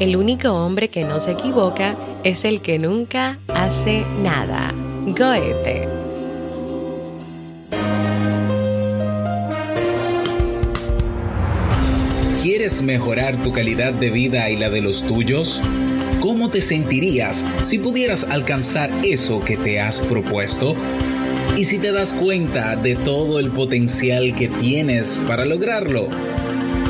El único hombre que no se equivoca es el que nunca hace nada. Goethe. ¿Quieres mejorar tu calidad de vida y la de los tuyos? ¿Cómo te sentirías si pudieras alcanzar eso que te has propuesto? ¿Y si te das cuenta de todo el potencial que tienes para lograrlo?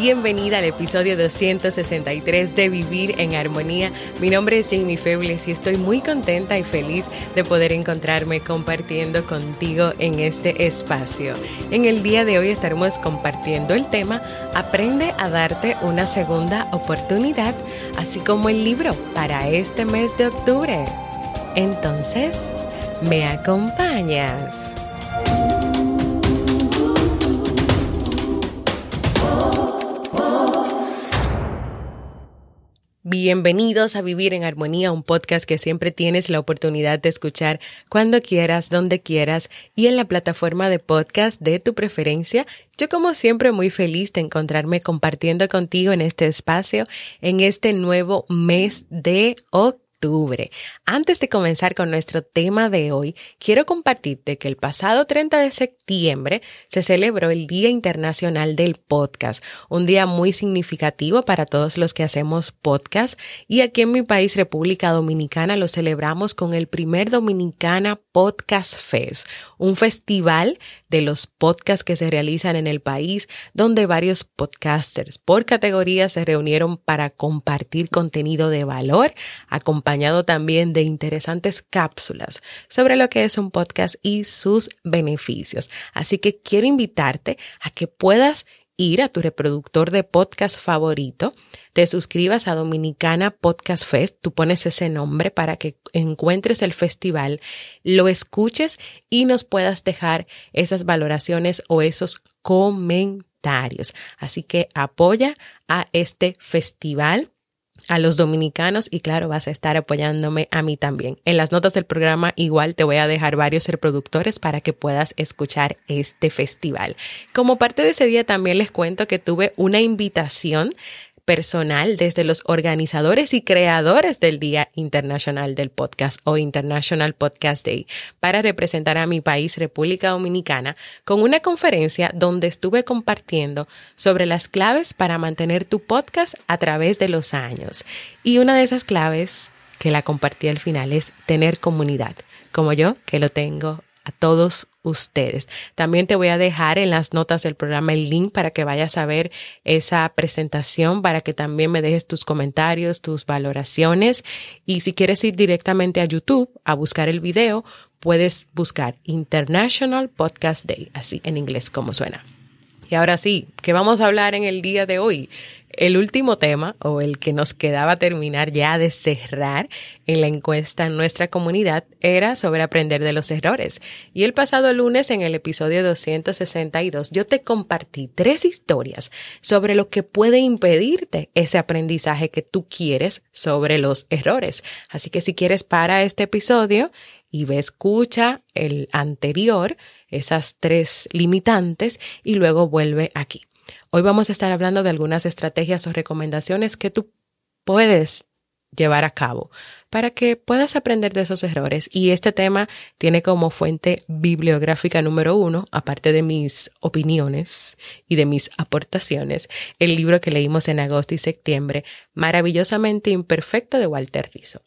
bienvenida al episodio 263 de Vivir en Armonía. Mi nombre es Jamie Febles y estoy muy contenta y feliz de poder encontrarme compartiendo contigo en este espacio. En el día de hoy estaremos compartiendo el tema Aprende a darte una segunda oportunidad, así como el libro para este mes de octubre. Entonces, ¿me acompañas? Bienvenidos a Vivir en Armonía, un podcast que siempre tienes la oportunidad de escuchar cuando quieras, donde quieras y en la plataforma de podcast de tu preferencia. Yo como siempre muy feliz de encontrarme compartiendo contigo en este espacio en este nuevo mes de octubre antes de comenzar con nuestro tema de hoy, quiero compartirte que el pasado 30 de septiembre se celebró el Día Internacional del Podcast, un día muy significativo para todos los que hacemos podcast y aquí en mi país, República Dominicana, lo celebramos con el primer Dominicana Podcast Fest, un festival de los podcasts que se realizan en el país, donde varios podcasters por categoría se reunieron para compartir contenido de valor, acompañado también de interesantes cápsulas sobre lo que es un podcast y sus beneficios. Así que quiero invitarte a que puedas ir a tu reproductor de podcast favorito, te suscribas a Dominicana Podcast Fest, tú pones ese nombre para que encuentres el festival, lo escuches y nos puedas dejar esas valoraciones o esos comentarios. Así que apoya a este festival a los dominicanos y claro, vas a estar apoyándome a mí también. En las notas del programa igual te voy a dejar varios reproductores para que puedas escuchar este festival. Como parte de ese día también les cuento que tuve una invitación personal desde los organizadores y creadores del Día Internacional del Podcast o International Podcast Day para representar a mi país, República Dominicana, con una conferencia donde estuve compartiendo sobre las claves para mantener tu podcast a través de los años. Y una de esas claves que la compartí al final es tener comunidad, como yo que lo tengo a todos ustedes. También te voy a dejar en las notas del programa el link para que vayas a ver esa presentación, para que también me dejes tus comentarios, tus valoraciones. Y si quieres ir directamente a YouTube a buscar el video, puedes buscar International Podcast Day, así en inglés como suena. Y ahora sí, ¿qué vamos a hablar en el día de hoy? El último tema, o el que nos quedaba terminar ya de cerrar en la encuesta en nuestra comunidad, era sobre aprender de los errores. Y el pasado lunes, en el episodio 262, yo te compartí tres historias sobre lo que puede impedirte ese aprendizaje que tú quieres sobre los errores. Así que si quieres para este episodio y ve, escucha el anterior, esas tres limitantes, y luego vuelve aquí. Hoy vamos a estar hablando de algunas estrategias o recomendaciones que tú puedes llevar a cabo para que puedas aprender de esos errores. Y este tema tiene como fuente bibliográfica número uno, aparte de mis opiniones y de mis aportaciones, el libro que leímos en agosto y septiembre, Maravillosamente Imperfecto de Walter Rizzo.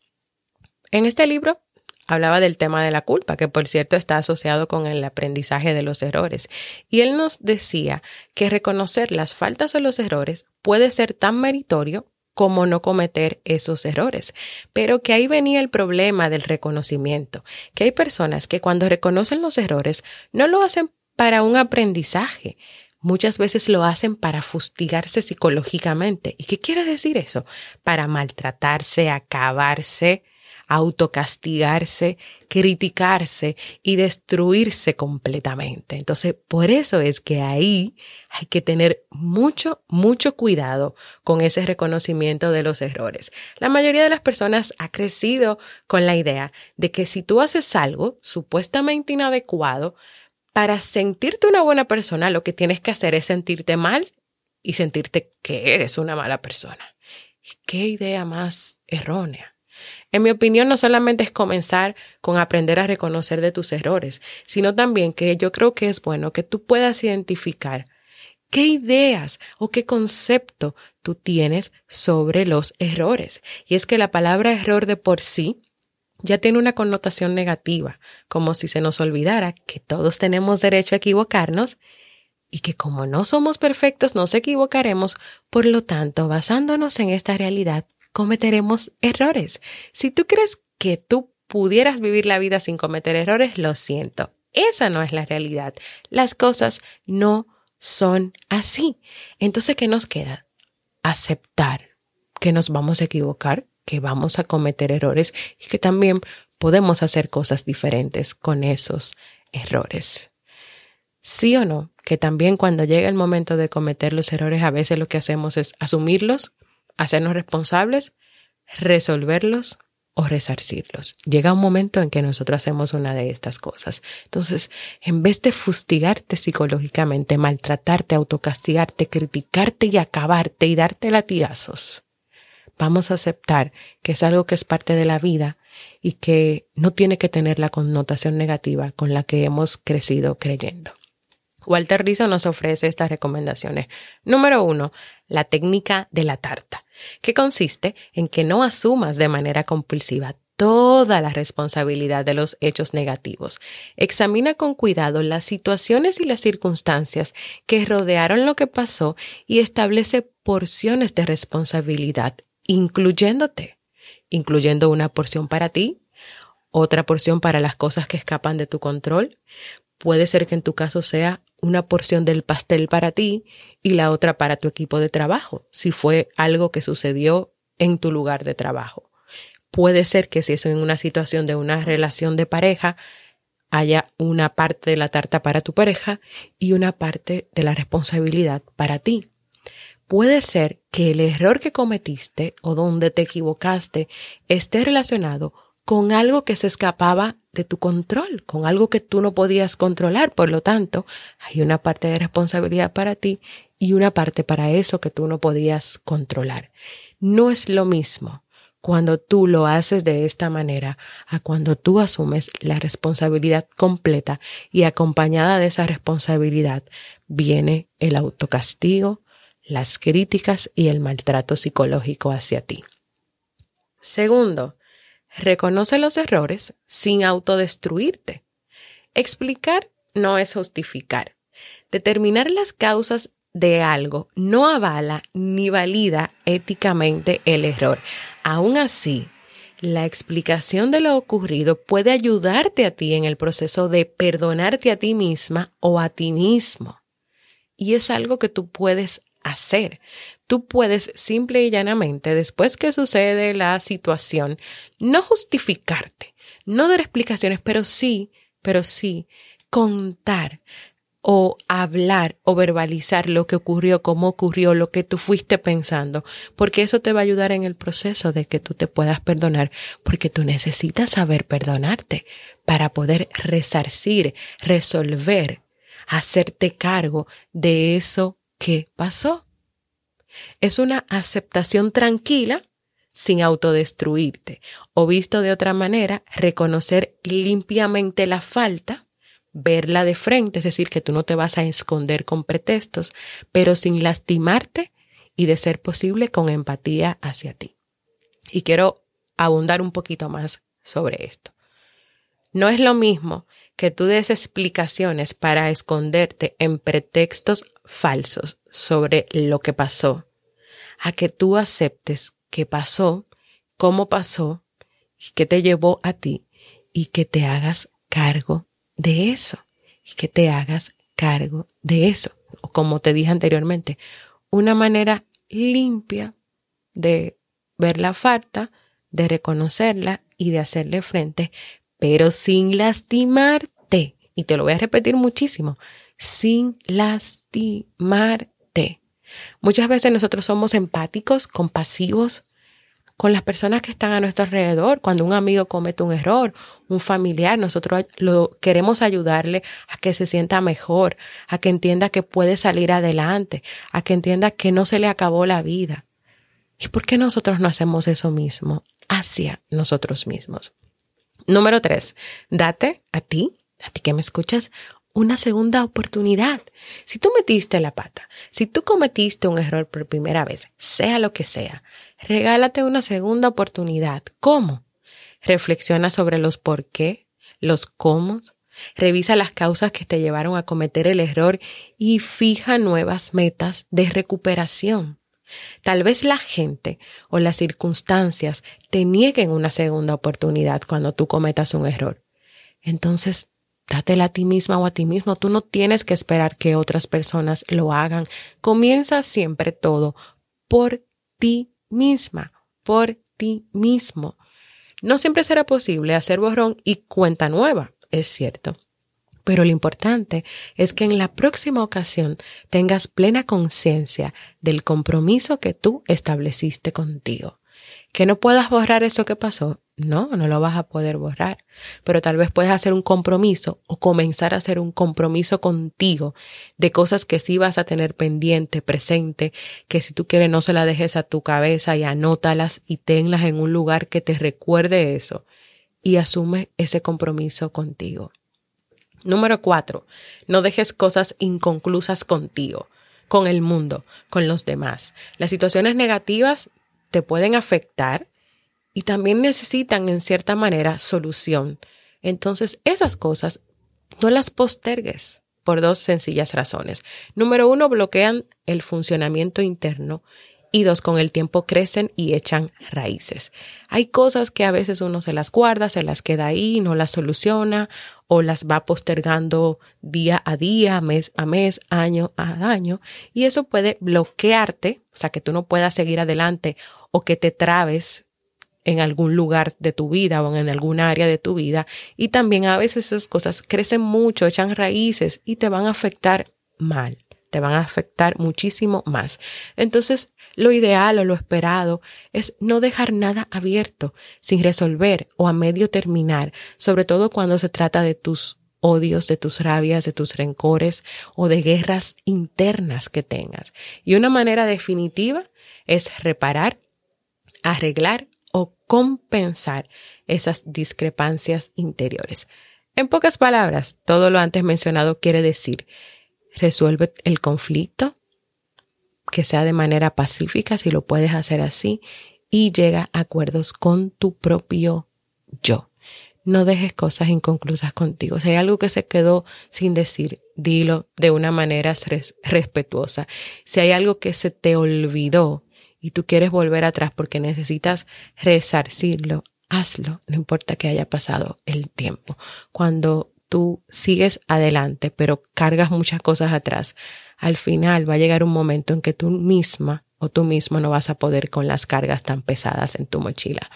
En este libro hablaba del tema de la culpa, que por cierto está asociado con el aprendizaje de los errores. Y él nos decía que reconocer las faltas o los errores puede ser tan meritorio como no cometer esos errores. Pero que ahí venía el problema del reconocimiento, que hay personas que cuando reconocen los errores no lo hacen para un aprendizaje, muchas veces lo hacen para fustigarse psicológicamente. ¿Y qué quiere decir eso? Para maltratarse, acabarse, autocastigarse, criticarse y destruirse completamente. Entonces, por eso es que ahí hay que tener mucho, mucho cuidado con ese reconocimiento de los errores. La mayoría de las personas ha crecido con la idea de que si tú haces algo supuestamente inadecuado, para sentirte una buena persona, lo que tienes que hacer es sentirte mal y sentirte que eres una mala persona. ¿Qué idea más errónea? En mi opinión, no solamente es comenzar con aprender a reconocer de tus errores, sino también que yo creo que es bueno que tú puedas identificar qué ideas o qué concepto tú tienes sobre los errores. Y es que la palabra error de por sí ya tiene una connotación negativa, como si se nos olvidara que todos tenemos derecho a equivocarnos y que como no somos perfectos nos equivocaremos, por lo tanto, basándonos en esta realidad, cometeremos errores. Si tú crees que tú pudieras vivir la vida sin cometer errores, lo siento. Esa no es la realidad. Las cosas no son así. Entonces, ¿qué nos queda? Aceptar que nos vamos a equivocar, que vamos a cometer errores y que también podemos hacer cosas diferentes con esos errores. Sí o no, que también cuando llega el momento de cometer los errores, a veces lo que hacemos es asumirlos, hacernos responsables, resolverlos o resarcirlos. Llega un momento en que nosotros hacemos una de estas cosas. Entonces, en vez de fustigarte psicológicamente, maltratarte, autocastigarte, criticarte y acabarte y darte latigazos, vamos a aceptar que es algo que es parte de la vida y que no tiene que tener la connotación negativa con la que hemos crecido creyendo. Walter Rizzo nos ofrece estas recomendaciones. Número uno, la técnica de la tarta, que consiste en que no asumas de manera compulsiva toda la responsabilidad de los hechos negativos. Examina con cuidado las situaciones y las circunstancias que rodearon lo que pasó y establece porciones de responsabilidad, incluyéndote, incluyendo una porción para ti, otra porción para las cosas que escapan de tu control. Puede ser que en tu caso sea una porción del pastel para ti y la otra para tu equipo de trabajo, si fue algo que sucedió en tu lugar de trabajo. Puede ser que si es en una situación de una relación de pareja, haya una parte de la tarta para tu pareja y una parte de la responsabilidad para ti. Puede ser que el error que cometiste o donde te equivocaste esté relacionado con algo que se escapaba de tu control, con algo que tú no podías controlar. Por lo tanto, hay una parte de responsabilidad para ti y una parte para eso que tú no podías controlar. No es lo mismo cuando tú lo haces de esta manera a cuando tú asumes la responsabilidad completa y acompañada de esa responsabilidad viene el autocastigo, las críticas y el maltrato psicológico hacia ti. Segundo, Reconoce los errores sin autodestruirte. Explicar no es justificar. Determinar las causas de algo no avala ni valida éticamente el error. Aún así, la explicación de lo ocurrido puede ayudarte a ti en el proceso de perdonarte a ti misma o a ti mismo. Y es algo que tú puedes hacer. Tú puedes simple y llanamente, después que sucede la situación, no justificarte, no dar explicaciones, pero sí, pero sí contar o hablar o verbalizar lo que ocurrió, cómo ocurrió, lo que tú fuiste pensando, porque eso te va a ayudar en el proceso de que tú te puedas perdonar, porque tú necesitas saber perdonarte para poder resarcir, resolver, hacerte cargo de eso qué pasó. Es una aceptación tranquila sin autodestruirte o visto de otra manera, reconocer limpiamente la falta, verla de frente, es decir, que tú no te vas a esconder con pretextos, pero sin lastimarte y de ser posible con empatía hacia ti. Y quiero abundar un poquito más sobre esto. No es lo mismo que tú des explicaciones para esconderte en pretextos falsos sobre lo que pasó, a que tú aceptes qué pasó, cómo pasó, qué te llevó a ti, y que te hagas cargo de eso, y que te hagas cargo de eso. Como te dije anteriormente, una manera limpia de ver la falta, de reconocerla y de hacerle frente, pero sin lastimarte. Y te lo voy a repetir muchísimo, sin lastimarte. Muchas veces nosotros somos empáticos, compasivos con las personas que están a nuestro alrededor. Cuando un amigo comete un error, un familiar, nosotros lo queremos ayudarle a que se sienta mejor, a que entienda que puede salir adelante, a que entienda que no se le acabó la vida. ¿Y por qué nosotros no hacemos eso mismo hacia nosotros mismos? Número tres, date a ti, a ti que me escuchas, una segunda oportunidad. Si tú metiste la pata, si tú cometiste un error por primera vez, sea lo que sea, regálate una segunda oportunidad. ¿Cómo? Reflexiona sobre los por qué, los cómo, revisa las causas que te llevaron a cometer el error y fija nuevas metas de recuperación. Tal vez la gente o las circunstancias te nieguen una segunda oportunidad cuando tú cometas un error. Entonces, dátela a ti misma o a ti mismo. Tú no tienes que esperar que otras personas lo hagan. Comienza siempre todo por ti misma, por ti mismo. No siempre será posible hacer borrón y cuenta nueva, es cierto. Pero lo importante es que en la próxima ocasión tengas plena conciencia del compromiso que tú estableciste contigo. Que no puedas borrar eso que pasó, no, no lo vas a poder borrar, pero tal vez puedes hacer un compromiso o comenzar a hacer un compromiso contigo de cosas que sí vas a tener pendiente, presente, que si tú quieres no se las dejes a tu cabeza y anótalas y tenlas en un lugar que te recuerde eso y asume ese compromiso contigo. Número cuatro, no dejes cosas inconclusas contigo, con el mundo, con los demás. Las situaciones negativas te pueden afectar y también necesitan en cierta manera solución. Entonces, esas cosas no las postergues por dos sencillas razones. Número uno, bloquean el funcionamiento interno y dos, con el tiempo crecen y echan raíces. Hay cosas que a veces uno se las guarda, se las queda ahí, no las soluciona o las va postergando día a día, mes a mes, año a año, y eso puede bloquearte, o sea, que tú no puedas seguir adelante o que te trabes en algún lugar de tu vida o en algún área de tu vida. Y también a veces esas cosas crecen mucho, echan raíces y te van a afectar mal, te van a afectar muchísimo más. Entonces, lo ideal o lo esperado es no dejar nada abierto, sin resolver o a medio terminar, sobre todo cuando se trata de tus odios, de tus rabias, de tus rencores o de guerras internas que tengas. Y una manera definitiva es reparar, arreglar o compensar esas discrepancias interiores. En pocas palabras, todo lo antes mencionado quiere decir, resuelve el conflicto, que sea de manera pacífica, si lo puedes hacer así, y llega a acuerdos con tu propio yo. No dejes cosas inconclusas contigo. Si hay algo que se quedó sin decir, dilo de una manera respetuosa. Si hay algo que se te olvidó y tú quieres volver atrás porque necesitas resarcirlo, hazlo, no importa que haya pasado el tiempo. Cuando tú sigues adelante, pero cargas muchas cosas atrás, al final va a llegar un momento en que tú misma o tú mismo no vas a poder con las cargas tan pesadas en tu mochila.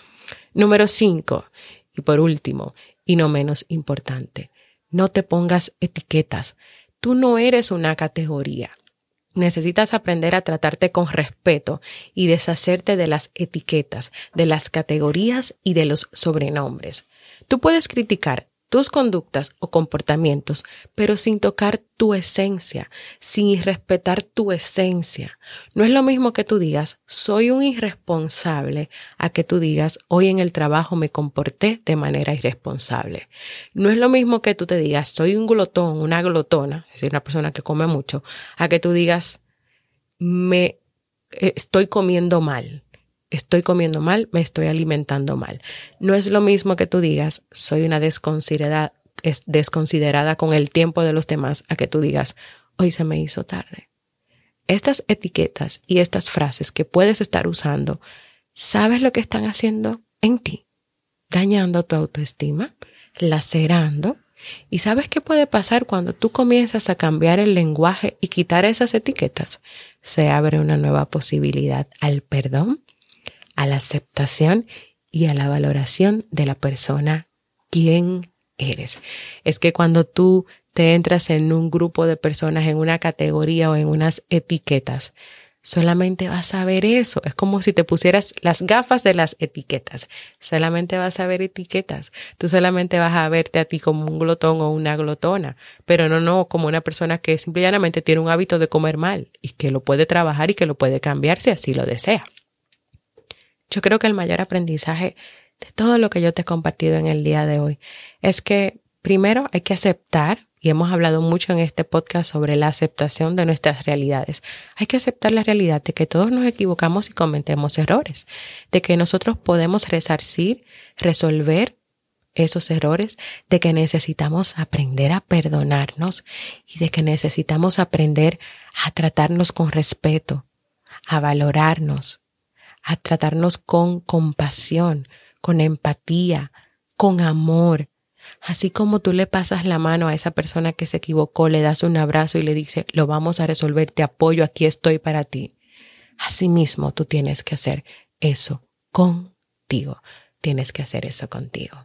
Número cinco, y por último, y no menos importante, no te pongas etiquetas. Tú no eres una categoría. Necesitas aprender a tratarte con respeto y deshacerte de las etiquetas, de las categorías y de los sobrenombres. Tú puedes criticar tus conductas o comportamientos, pero sin tocar tu esencia, sin respetar tu esencia. No es lo mismo que tú digas, soy un irresponsable, a que tú digas, hoy en el trabajo me comporté de manera irresponsable. No es lo mismo que tú te digas, soy un glotón, una glotona, es decir, una persona que come mucho, a que tú digas, me eh, estoy comiendo mal estoy comiendo mal, me estoy alimentando mal. No es lo mismo que tú digas, soy una desconsiderada, desconsiderada con el tiempo de los demás, a que tú digas, hoy se me hizo tarde. Estas etiquetas y estas frases que puedes estar usando, ¿sabes lo que están haciendo en ti? Dañando tu autoestima, lacerando. ¿Y sabes qué puede pasar cuando tú comienzas a cambiar el lenguaje y quitar esas etiquetas? Se abre una nueva posibilidad al perdón, a la aceptación y a la valoración de la persona quien eres. Es que cuando tú te entras en un grupo de personas, en una categoría o en unas etiquetas, solamente vas a ver eso. Es como si te pusieras las gafas de las etiquetas. Solamente vas a ver etiquetas. Tú solamente vas a verte a ti como un glotón o una glotona, pero no, no como una persona que simplemente tiene un hábito de comer mal y que lo puede trabajar y que lo puede cambiar si así lo desea. Yo creo que el mayor aprendizaje de todo lo que yo te he compartido en el día de hoy es que primero hay que aceptar, y hemos hablado mucho en este podcast sobre la aceptación de nuestras realidades, hay que aceptar la realidad de que todos nos equivocamos y cometemos errores, de que nosotros podemos resarcir, resolver esos errores, de que necesitamos aprender a perdonarnos y de que necesitamos aprender a tratarnos con respeto, a valorarnos, a tratarnos con compasión, con empatía, con amor. Así como tú le pasas la mano a esa persona que se equivocó, le das un abrazo y le dices, lo vamos a resolver, te apoyo, aquí estoy para ti. Asimismo, tú tienes que hacer eso contigo. Tienes que hacer eso contigo.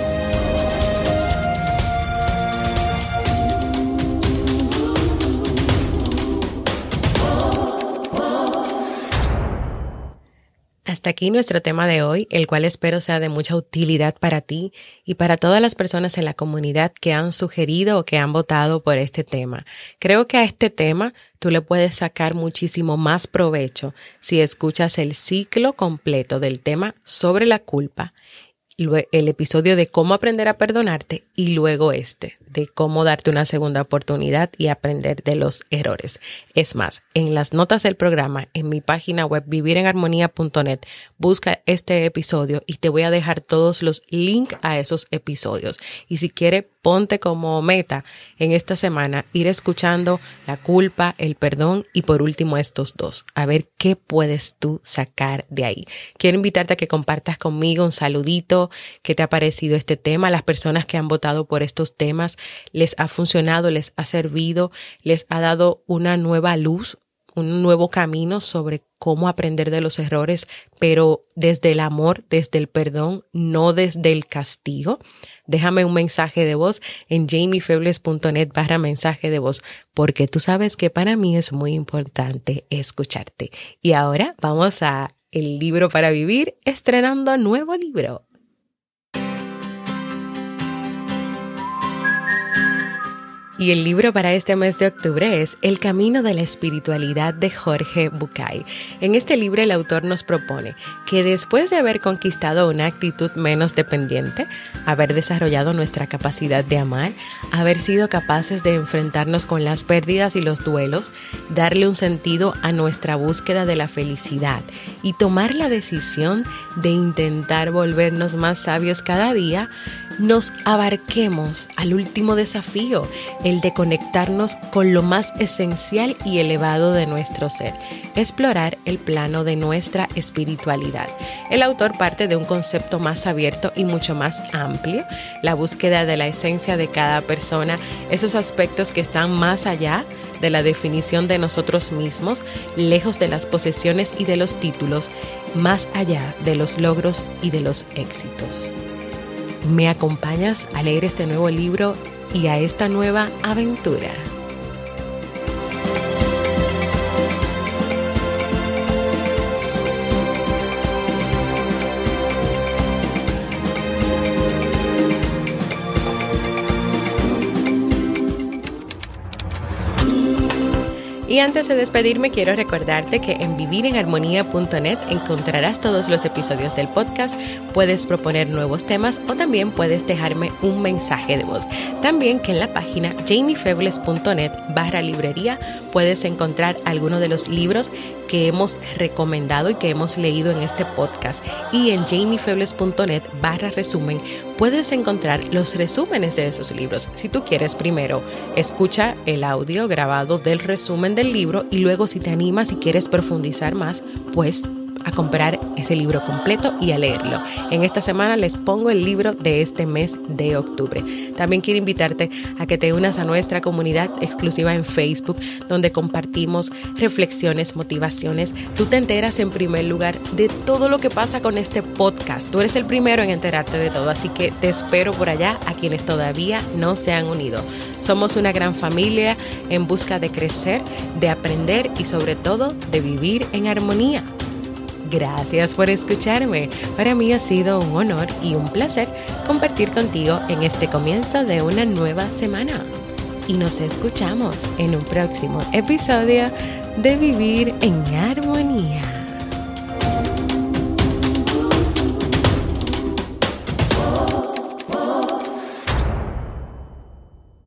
Hasta aquí nuestro tema de hoy, el cual espero sea de mucha utilidad para ti y para todas las personas en la comunidad que han sugerido o que han votado por este tema. Creo que a este tema tú le puedes sacar muchísimo más provecho si escuchas el ciclo completo del tema sobre la culpa el episodio de cómo aprender a perdonarte y luego este de cómo darte una segunda oportunidad y aprender de los errores. Es más, en las notas del programa, en mi página web vivirenarmonía.net, busca este episodio y te voy a dejar todos los links a esos episodios. Y si quieres, ponte como meta en esta semana ir escuchando la culpa, el perdón y por último estos dos. A ver qué puedes tú sacar de ahí. Quiero invitarte a que compartas conmigo un saludito, qué te ha parecido este tema, las personas que han votado por estos temas, les ha funcionado, les ha servido, les ha dado una nueva luz, un nuevo camino sobre cómo aprender de los errores, pero desde el amor, desde el perdón, no desde el castigo. Déjame un mensaje de voz en jamiefebles.net barra mensaje de voz, porque tú sabes que para mí es muy importante escucharte. Y ahora vamos a el libro para vivir, estrenando nuevo libro. Y el libro para este mes de octubre es El Camino de la Espiritualidad de Jorge Bucay. En este libro el autor nos propone que después de haber conquistado una actitud menos dependiente, haber desarrollado nuestra capacidad de amar, haber sido capaces de enfrentarnos con las pérdidas y los duelos, darle un sentido a nuestra búsqueda de la felicidad y tomar la decisión de intentar volvernos más sabios cada día, nos abarquemos al último desafío, el de conectarnos con lo más esencial y elevado de nuestro ser, explorar el plano de nuestra espiritualidad. El autor parte de un concepto más abierto y mucho más amplio, la búsqueda de la esencia de cada persona, esos aspectos que están más allá de la definición de nosotros mismos, lejos de las posesiones y de los títulos, más allá de los logros y de los éxitos. ¿Me acompañas a leer este nuevo libro y a esta nueva aventura? Antes de despedirme, quiero recordarte que en vivirenharmonía.net encontrarás todos los episodios del podcast, puedes proponer nuevos temas o también puedes dejarme un mensaje de voz. También que en la página jamiefebles.net barra librería puedes encontrar algunos de los libros que hemos recomendado y que hemos leído en este podcast. Y en jamiefebles.net barra resumen puedes encontrar los resúmenes de esos libros. Si tú quieres primero, escucha el audio grabado del resumen del libro y luego si te animas y quieres profundizar más, pues a comprar ese libro completo y a leerlo. En esta semana les pongo el libro de este mes de octubre. También quiero invitarte a que te unas a nuestra comunidad exclusiva en Facebook, donde compartimos reflexiones, motivaciones. Tú te enteras en primer lugar de todo lo que pasa con este podcast. Tú eres el primero en enterarte de todo, así que te espero por allá a quienes todavía no se han unido. Somos una gran familia en busca de crecer, de aprender y sobre todo de vivir en armonía. Gracias por escucharme. Para mí ha sido un honor y un placer compartir contigo en este comienzo de una nueva semana. Y nos escuchamos en un próximo episodio de Vivir en Armonía.